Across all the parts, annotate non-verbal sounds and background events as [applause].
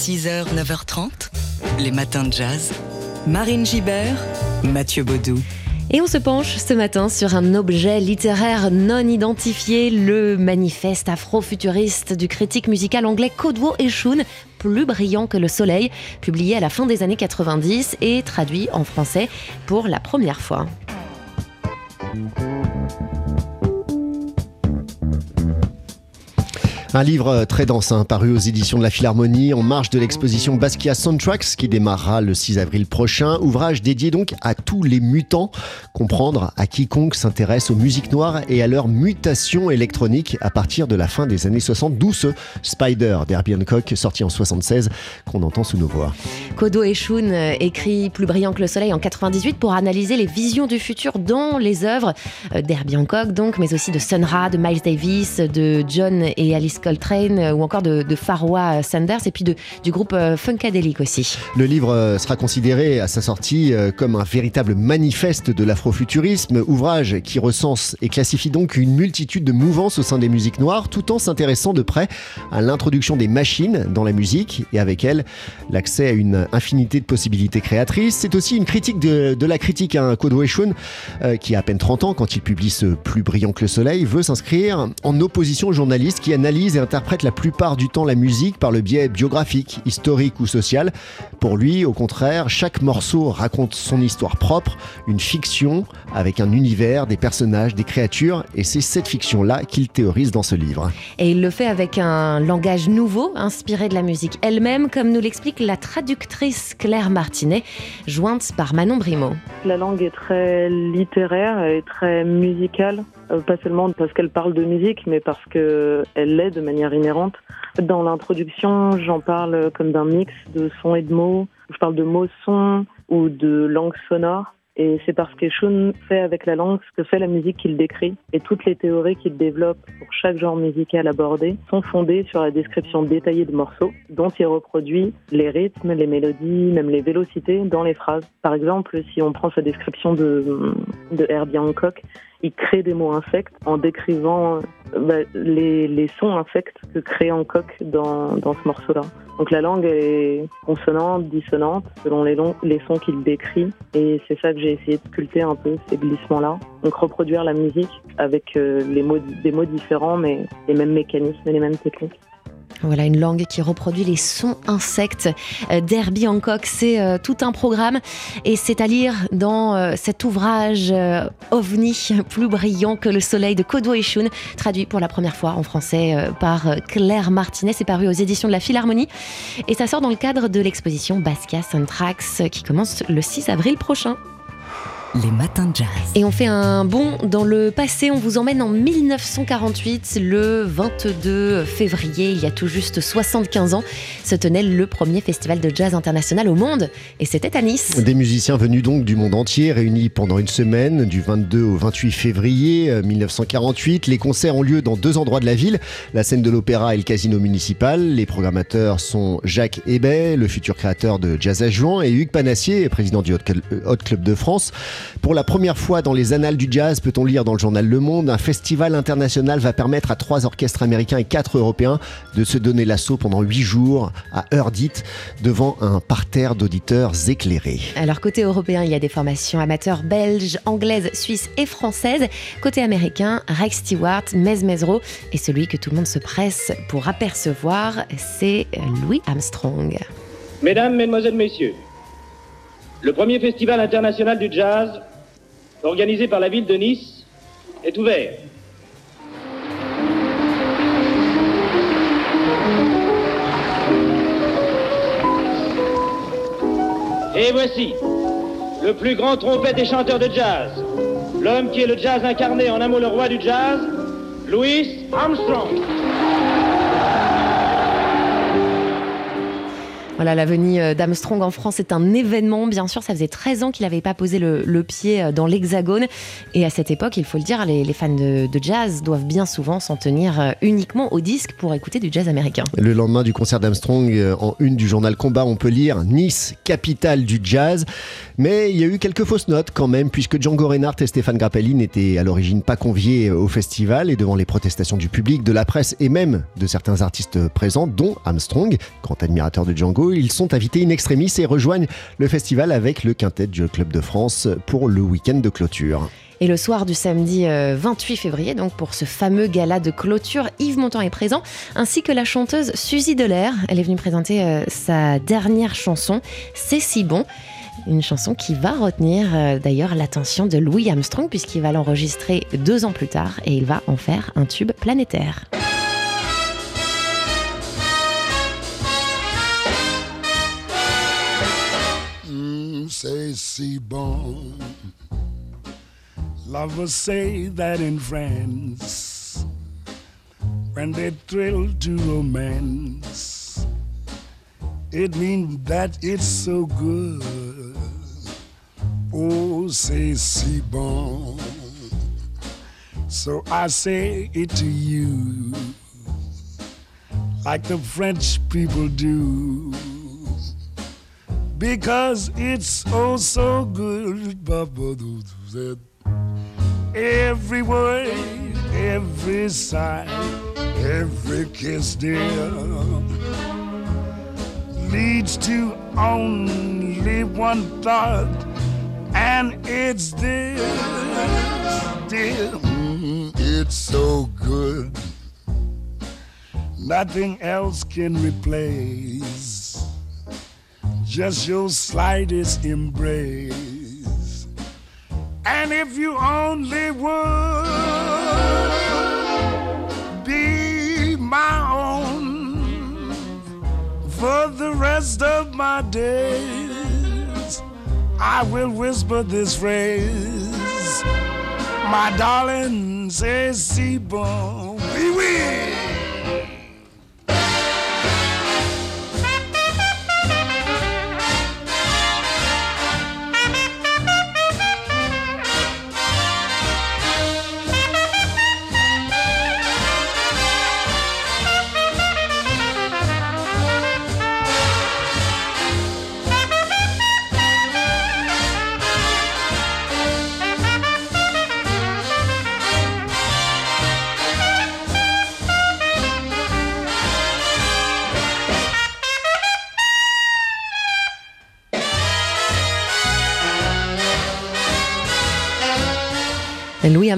6h, 9h30, les matins de jazz. Marine Gibert, Mathieu Baudou. Et on se penche ce matin sur un objet littéraire non identifié, le manifeste afro-futuriste du critique musical anglais Codwo Eshun, plus brillant que le soleil, publié à la fin des années 90 et traduit en français pour la première fois. Un livre euh, très dense, hein, paru aux éditions de la Philharmonie, en marge de l'exposition Basquiat Soundtracks, qui démarrera le 6 avril prochain. Ouvrage dédié donc à tous les mutants, comprendre à quiconque s'intéresse aux musiques noires et à leur mutation électronique à partir de la fin des années 60, d'où ce Spider d'Herbie Hancock, sorti en 76, qu'on entend sous nos voix. Kodo Eshun euh, écrit Plus brillant que le soleil en 98 pour analyser les visions du futur dans les œuvres euh, d'Herbie Hancock, donc, mais aussi de Sun Ra, de Miles Davis, de John et Alice Coltrane euh, ou encore de, de Sanders et puis de, du groupe euh, Funkadelic aussi. Le livre euh, sera considéré à sa sortie comme un véritable manifeste de l'afrofuturisme, ouvrage qui recense et classifie donc une multitude de mouvances au sein des musiques noires, tout en s'intéressant de près à l'introduction des machines dans la musique et avec elle l'accès à une infinité de possibilités créatrices. C'est aussi une critique de, la critique à un Eshun, qui a à peine 30 ans quand il publie ce Plus brillant que le soleil, veut s'inscrire en opposition aux journalistes qui analysent et interprète la plupart du temps la musique par le biais biographique, historique ou social. Pour lui, au contraire, chaque morceau raconte son histoire propre, une fiction avec un univers, des personnages, des créatures, et c'est cette fiction-là qu'il théorise dans ce livre. Et il le fait avec un langage nouveau, inspiré de la musique elle-même, comme nous l'explique la traductrice Claire Martinet, jointe par Manon Brimaud. La langue est très littéraire et très musicale. Euh, pas seulement parce qu'elle parle de musique, mais parce qu'elle l'est de manière inhérente. Dans l'introduction, j'en parle comme d'un mix de sons et de mots. Je parle de mots-sons ou de langue sonore. Et c'est parce qu'Eshun fait avec la langue ce que fait la musique qu'il décrit. Et toutes les théories qu'il développe pour chaque genre musical abordé sont fondées sur la description détaillée de morceaux, dont il reproduit les rythmes, les mélodies, même les vélocités dans les phrases. Par exemple, si on prend sa description de, de Herbie Hancock, il crée des mots insectes en décrivant bah, les, les, sons insectes que crée Hancock dans, dans ce morceau-là. Donc la langue est consonante, dissonante, selon les, longs, les sons qu'il décrit. Et c'est ça que j'ai essayé de sculpter un peu, ces glissements-là. Donc reproduire la musique avec euh, les mots, des mots différents, mais les mêmes mécanismes et les mêmes techniques. Voilà une langue qui reproduit les sons insectes euh, d'Herbie Hancock. C'est euh, tout un programme et c'est à lire dans euh, cet ouvrage OVNI, [laughs] plus brillant que le soleil de Kodo Eshun, traduit pour la première fois en français par Claire Martinet. C'est paru aux éditions de la Philharmonie et ça sort dans le cadre de l'exposition Basquiat Soundtracks qui commence le 6 avril prochain. Les matins de jazz. Et on fait un bond dans le passé. On vous emmène en 1948, le 22 février, il y a tout juste 75 ans, se tenait le premier festival de jazz international au monde. Et c'était à Nice. Des musiciens venus donc du monde entier, réunis pendant une semaine, du 22 au 28 février 1948. Les concerts ont lieu dans deux endroits de la ville, la scène de l'opéra et le casino municipal. Les programmateurs sont Jacques Hébet, le futur créateur de Jazz à Juan, et Hugues Panassier, président du Hot Club de France. Pour la première fois dans les annales du jazz, peut-on lire dans le journal Le Monde, un festival international va permettre à trois orchestres américains et quatre européens de se donner l'assaut pendant huit jours à heure dite devant un parterre d'auditeurs éclairés. Alors côté européen, il y a des formations amateurs belges, anglaises, suisses et françaises. Côté américain, Rex Stewart, Mez Mezro et celui que tout le monde se presse pour apercevoir, c'est Louis Armstrong. Mesdames, Mesdemoiselles, Messieurs, le premier festival international du jazz, organisé par la ville de Nice, est ouvert. Et voici le plus grand trompette et chanteur de jazz, l'homme qui est le jazz incarné, en un mot le roi du jazz, Louis Armstrong. Voilà, la venue d'Armstrong en France est un événement. Bien sûr, ça faisait 13 ans qu'il n'avait pas posé le, pied dans l'Hexagone. Et à cette époque, il faut le dire, les, fans de, jazz doivent bien souvent s'en tenir uniquement au disque pour écouter du jazz américain. Le lendemain du concert d'Armstrong, en une du journal Combat, on peut lire Nice, capitale du jazz. Mais il y a eu quelques fausses notes quand même, puisque Django Reinhardt et Stéphane Grappelli n'étaient à l'origine pas conviés au festival et devant les protestations du public, de la presse et même de certains artistes présents, dont Armstrong, grand admirateur de Django, ils sont invités in extremis et rejoignent le festival avec le quintet du Club de France pour le week-end de clôture. Et le soir du samedi 28 euh, février, donc pour ce fameux gala de clôture, Yves Montand est présent, ainsi que la chanteuse Suzy Delair. Elle est venue présenter euh, sa dernière chanson, C'est si bon. Une chanson qui va retenir euh, d'ailleurs l'attention de Louis Armstrong puisqu'il va l'enregistrer deux ans plus tard et il va en faire un tube planétaire. Mm, bon. Lovers say that in France, when they thrill to romance, it means that it's so good. Oh, c'est si bon. So I say it to you, like the French people do, because it's oh so good. Every word, every sigh, every kiss, dear, leads to only one thought and it's this, dear, mm, it's so good. Nothing else can replace just your slightest embrace. And if you only would be my own for the rest of my days I will whisper this phrase. My darling says, si bon, oui,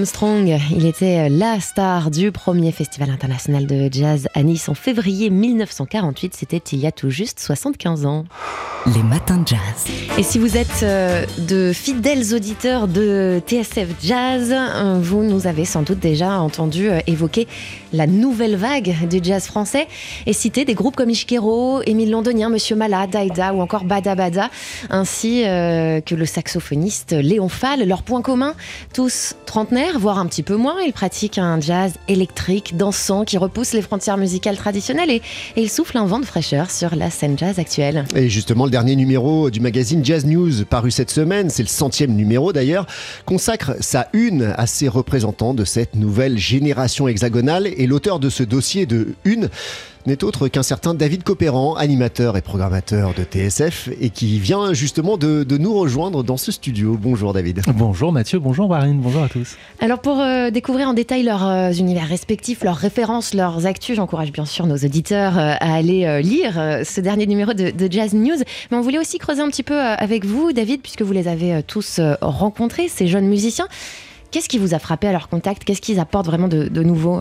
Armstrong, il était la star du premier festival international de jazz à Nice en février 1948. C'était il y a tout juste 75 ans. Les matins de jazz. Et si vous êtes euh, de fidèles auditeurs de TSF Jazz, euh, vous nous avez sans doute déjà entendu euh, évoquer la nouvelle vague du jazz français et citer des groupes comme Ishkero, Émile Londonien, Monsieur Mala, Daïda ou encore Bada Bada, ainsi que le saxophoniste Léon Fall. Leur point commun, tous trentenaires, voire un petit peu moins, ils pratiquent un jazz électrique, dansant, qui repousse les frontières musicales traditionnelles et, et ils soufflent un vent de fraîcheur sur la scène jazz actuelle. Et justement, dernier numéro du magazine Jazz News paru cette semaine, c'est le centième numéro d'ailleurs, consacre sa une à ces représentants de cette nouvelle génération hexagonale et l'auteur de ce dossier de une n'est autre qu'un certain David Copéran, animateur et programmateur de TSF, et qui vient justement de, nous rejoindre dans ce studio. Bonjour David. Bonjour Mathieu, bonjour Marine, bonjour à tous. Alors pour euh, découvrir en détail leurs euh, univers respectifs, leurs références, leurs actus, j'encourage bien sûr nos auditeurs euh, à aller lire ce dernier numéro de, de, Jazz News. Mais on voulait aussi creuser un petit peu avec vous, David, puisque vous les avez tous rencontrés, ces jeunes musiciens. Qu'est-ce qui vous a frappé à leur contact? Qu'est-ce qu'ils apportent vraiment de, nouveau?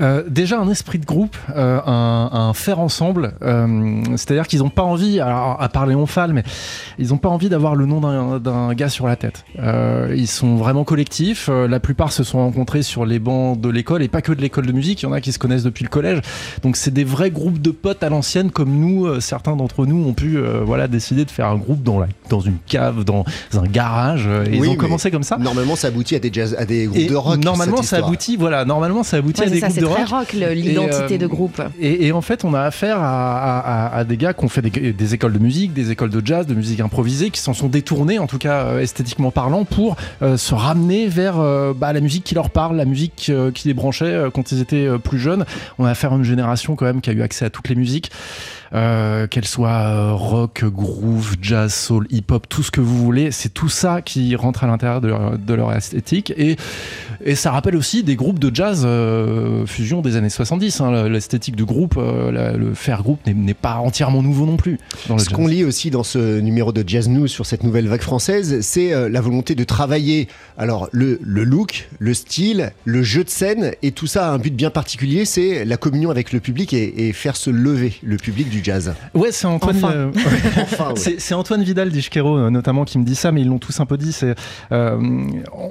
Euh, Déjà un esprit de groupe, euh, un, faire ensemble. Euh, c'est-à-dire qu'ils n'ont pas envie, alors, à parler en Fall, mais ils n'ont pas envie d'avoir le nom d'un gars sur la tête. ils sont vraiment collectifs. la plupart se sont rencontrés sur les bancs de l'école et pas que de l'école de musique. Il y en a qui se connaissent depuis le collège. Donc c'est des vrais groupes de potes à l'ancienne, comme nous, certains d'entre nous ont pu voilà décider de faire un groupe dans, la, dans une cave, dans un garage. et ils ont commencé comme ça. Normalement, ça aboutit à des jazz, à des groupes Et de rock. normalement, ça aboutit, voilà, normalement, ça aboutit Ouais, à c'est des ça, groupes c'est de très rock. rock, le- l'identité Et, euh, de groupe. Et, et en fait, on a affaire à, à- à- à des gars qui ont fait des, des écoles de musique, des écoles de jazz, de musique improvisée, qui s'en sont détournés, en tout cas euh, esthétiquement parlant, pour euh, se ramener vers euh, bah, la musique qui leur parle, la musique euh, qui les branchait euh, quand ils étaient euh, plus jeunes. On a affaire à une génération quand même qui a eu accès à toutes les musiques. Euh, qu'elles soient euh, rock, groove, jazz, soul, hip-hop, tout ce que vous voulez, c'est tout ça qui rentre à l'intérieur de leur, de leur esthétique et, et ça rappelle aussi des groupes de jazz euh, fusion des années 70. hein. L'esthétique du groupe, euh, la- le faire groupe n'est- pas entièrement nouveau non plus. Dans le Ce qu'on lit aussi dans ce numéro de Jazz News sur cette nouvelle vague française, c'est la volonté de travailler alors le, le look, le style, le jeu de scène, et tout ça a un but bien particulier, c'est la communion avec le public et, et faire se lever le public du jazz. Ouais, c'est Antoine. Enfin. euh, [laughs] Enfin, ouais. C'est c'est Antoine Vidal euh, notamment qui me dit ça, mais ils l'ont tous un peu dit. C'est euh,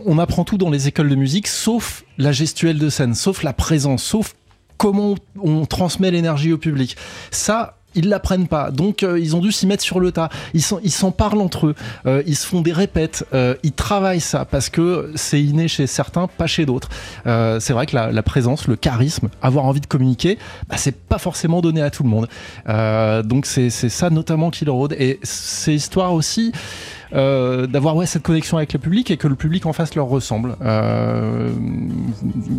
on apprend tout dans les écoles de musique, sauf la gestuelle de scène, sauf la présence, sauf comment on, on transmet l'énergie au public. Ça. Ils l'apprennent pas, donc euh, ils ont dû s'y mettre sur le tas. Ils s'en ils s'en parlent entre eux, euh, ils se font des répètes, euh, ils travaillent ça parce que c'est inné chez certains, pas chez d'autres. Euh, c'est vrai que la, la présence, le charisme, avoir envie de communiquer, bah, c'est pas forcément donné à tout le monde. Euh, donc c'est c'est ça notamment qui le rôde. Et c'est histoire aussi euh, d'avoir ouais, cette connexion avec le public et que le public en face leur ressemble, euh,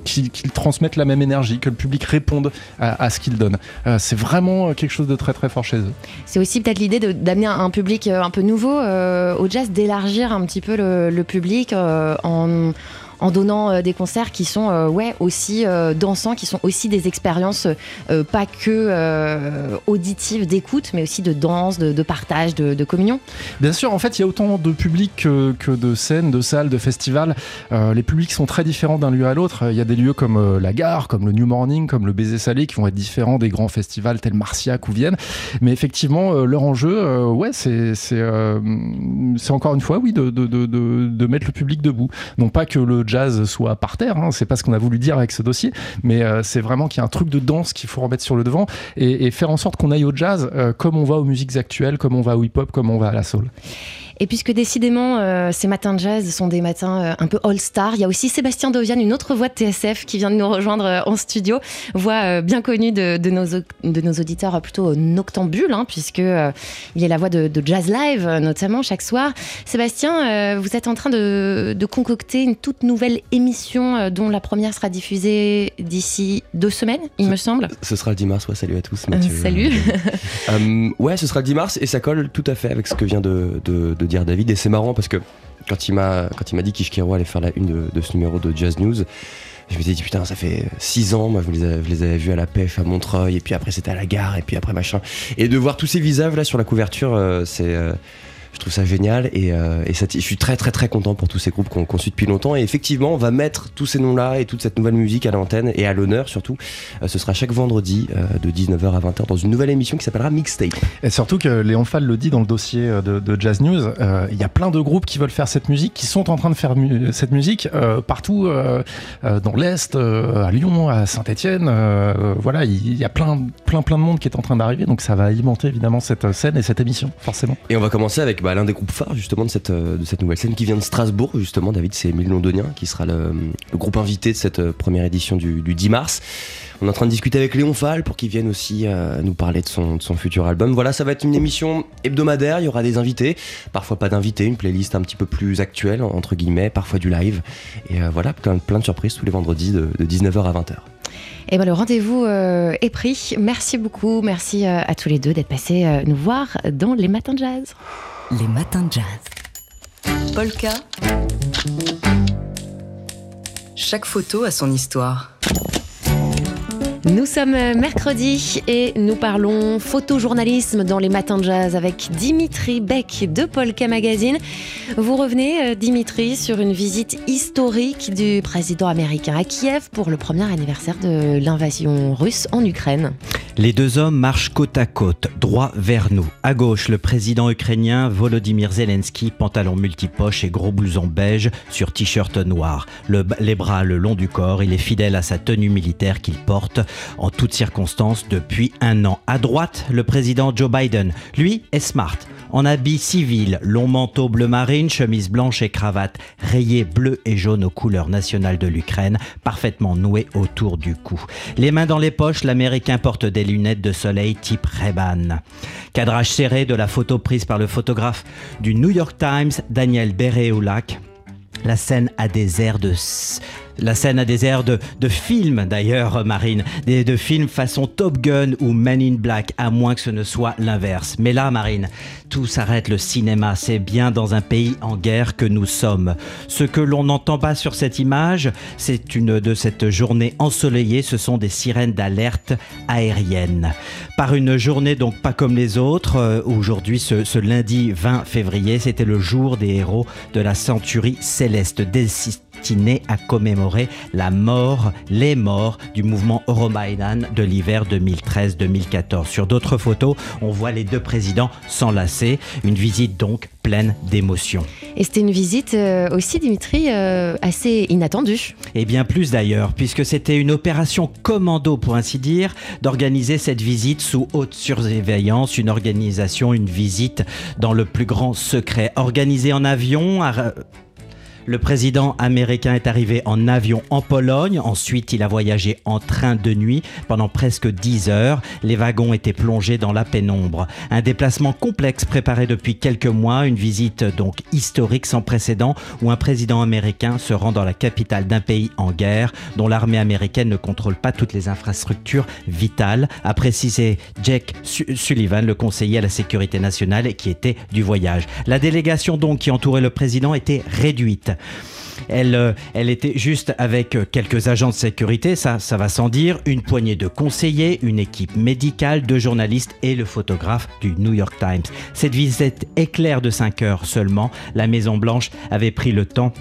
qu'ils transmettent la même énergie, que le public réponde à, ce qu'ils donnent. Euh, c'est vraiment quelque chose de très très fort chez eux. C'est aussi peut-être l'idée d'amener un public un peu nouveau au jazz, d'élargir un petit peu le, le public en, en donnant euh, des concerts qui sont euh, ouais, aussi euh, dansants, qui sont aussi des expériences pas que auditives d'écoute, mais aussi de danse, de, partage, de, communion. Bien sûr, en fait, il y a autant de publics que, de scènes, de salles, de festivals. Les publics sont très différents d'un lieu à l'autre. Il y a des lieux comme la Gare, comme le New Morning, comme le Baiser Salé, qui vont être différents des grands festivals tels Marciac ou Vienne. Mais effectivement, leur enjeu, ouais, c'est encore une fois, oui, de, de mettre le public debout. Non pas que le jazz soit par terre, hein, c'est pas ce qu'on a voulu dire avec ce dossier, mais euh, c'est vraiment qu'il y a un truc de danse qu'il faut remettre sur le devant et, faire en sorte qu'on aille au jazz euh, comme on va aux musiques actuelles, comme on va au hip-hop, comme on va à la soul. Et puisque décidément, euh, ces matins de jazz sont des matins euh, un peu all-star, il y a aussi Sébastien Dovian, une autre voix de TSF, qui vient de nous rejoindre euh, en studio. Voix bien connue de, de nos, de nos auditeurs plutôt noctambules, hein, puisque il est la voix de, de Jazz Live, notamment chaque soir. Sébastien, vous êtes en train de, de concocter une toute nouvelle émission dont la première sera diffusée d'ici deux semaines, il me semble. Ce sera le 10 mars, ouais, salut à tous. Mathieu. salut. Ouais, ce sera le 10 mars et ça colle tout à fait avec ce que vient de, de- de David. Et c'est marrant parce que quand il m'a dit qu'Ishkero allait faire la une de, ce numéro de Jazz News, je me suis dit putain, ça fait 6 ans, moi je les, avais, vus à la PEF à Montreuil et puis après c'était à la gare et puis après machin. Et de voir tous ces visages là sur la couverture, euh, c'est euh, trouve ça génial et, euh, et ça, je suis très très très content pour tous ces groupes qu'on qu'on suit depuis longtemps et effectivement on va mettre tous ces noms là et toute cette nouvelle musique à l'antenne et à l'honneur surtout Euh, ce sera chaque vendredi euh, de 19h à 20h dans une nouvelle émission qui s'appellera Mixtape Et surtout que Léon Fall le dit dans le dossier de, de Jazz News, il y a plein de groupes qui veulent faire cette musique, qui sont en train de faire mu- cette musique partout dans l'Est, à Lyon, à Saint-Etienne. voilà, il y a plein, plein, plein de monde qui est en train d'arriver, donc ça va alimenter évidemment cette scène et cette émission, forcément. Et on va commencer avec bah, l'un des groupes phares justement de cette, euh, de cette nouvelle scène qui vient de Strasbourg justement, David, c'est Émile Londonien qui sera le, groupe invité de cette euh, première édition du, du 10 mars. On est en train de discuter avec Léon Fall pour qu'il vienne aussi euh, nous parler de son, de son futur album. Voilà, ça va être une émission hebdomadaire, il y aura des invités, parfois pas d'invités, une playlist un petit peu plus actuelle, entre guillemets, parfois du live. Et voilà, plein, plein de surprises tous les vendredis de, de 19h à 20h. Et ben le rendez-vous est pris. Merci beaucoup. Merci à tous les deux d'être passés nous voir dans les matins de jazz. Les matins de jazz. Polka. Chaque photo a son histoire. Nous sommes mercredi et nous parlons photojournalisme dans les matins de jazz avec Dimitri Beck de Polka Magazine. Vous revenez, euh, Dimitri, sur une visite historique du président américain à Kiev pour le premier anniversaire de l'invasion russe en Ukraine. Les deux hommes marchent côte à côte, droit vers nous. À gauche, le président ukrainien Volodymyr Zelensky, pantalon multipoche et gros blouson beige sur t-shirt noir. Le- les bras le long du corps, il est fidèle à sa tenue militaire qu'il porte en toutes circonstances depuis un an. À droite, le président Joe Biden. Lui est smart. En habit civil, long manteau bleu marine, chemise blanche et cravate rayée bleu et jaune aux couleurs nationales de l'Ukraine, parfaitement nouée autour du cou. Les mains dans les poches, l'Américain porte des lunettes de soleil type Ray-Ban. Cadrage serré de la photo prise par le photographe du New York Times, Daniel Bereoulak. La scène a des airs de la scène a des airs de, film d'ailleurs, Marine, des, de films façon Top Gun ou Men in Black, à moins que ce ne soit l'inverse. Mais là, Marine, tout s'arrête le cinéma, c'est bien dans un pays en guerre que nous sommes. Ce que l'on n'entend pas sur cette image, c'est une de cette journée ensoleillée, ce sont des sirènes d'alerte aérienne. Par une journée donc pas comme les autres, euh, aujourd'hui ce, lundi 20 février, c'était le jour des héros de la centurie céleste destiné à commémorer la mort, les morts du mouvement Euromaidan de l'hiver 2013-2014. Sur d'autres photos, on voit les deux présidents s'enlacer. Une visite donc pleine d'émotions. Et c'était une visite euh, aussi, Dimitri, euh, assez inattendue. Et bien plus d'ailleurs, puisque c'était une opération commando, pour ainsi dire, d'organiser cette visite sous haute surveillance, une organisation, une visite dans le plus grand secret, organisée en avion. À le président américain est arrivé en avion en Pologne, ensuite il a voyagé en train de nuit pendant presque 10 heures. Les wagons étaient plongés dans la pénombre. Un déplacement complexe préparé depuis quelques mois, une visite donc historique sans précédent où un président américain se rend dans la capitale d'un pays en guerre dont l'armée américaine ne contrôle pas toutes les infrastructures vitales, a précisé Jake Sullivan, le conseiller à la sécurité nationale qui était du voyage. La délégation donc qui entourait le président était réduite. Elle, euh, elle était juste avec euh, quelques agents de sécurité, ça, ça va sans dire, une poignée de conseillers, une équipe médicale, deux journalistes et le photographe du New York Times. Cette visite éclair de 5 heures seulement, la Maison Blanche avait pris le temps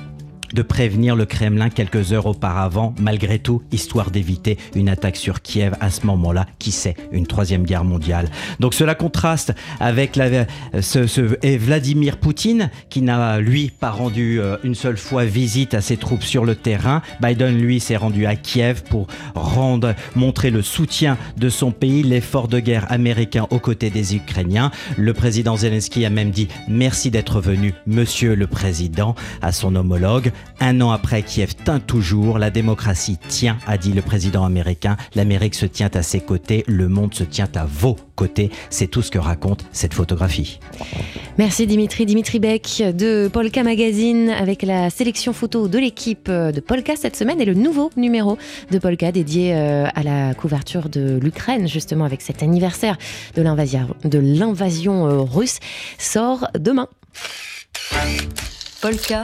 de prévenir le Kremlin quelques heures auparavant, malgré tout, histoire d'éviter une attaque sur Kiev à ce moment-là, qui sait, une troisième guerre mondiale. Donc cela contraste avec la, ce, ce, et Vladimir Poutine, qui n'a, lui, pas rendu euh, une seule fois visite à ses troupes sur le terrain. Biden, lui, s'est rendu à Kiev pour rendre, montrer le soutien de son pays, l'effort de guerre américain aux côtés des Ukrainiens. Le président Zelensky a même dit merci d'être venu, monsieur le président, à son homologue. Un an après, Kiev tint toujours, la démocratie tient, a dit le président américain, l'Amérique se tient à ses côtés, le monde se tient à vos côtés. C'est tout ce que raconte cette photographie. Merci Dimitri. Dimitri Beck de Polka Magazine avec la sélection photo de l'équipe de Polka cette semaine et le nouveau numéro de Polka dédié euh, à la couverture de l'Ukraine, justement avec cet anniversaire de l'invasion euh, russe, sort demain. Polka.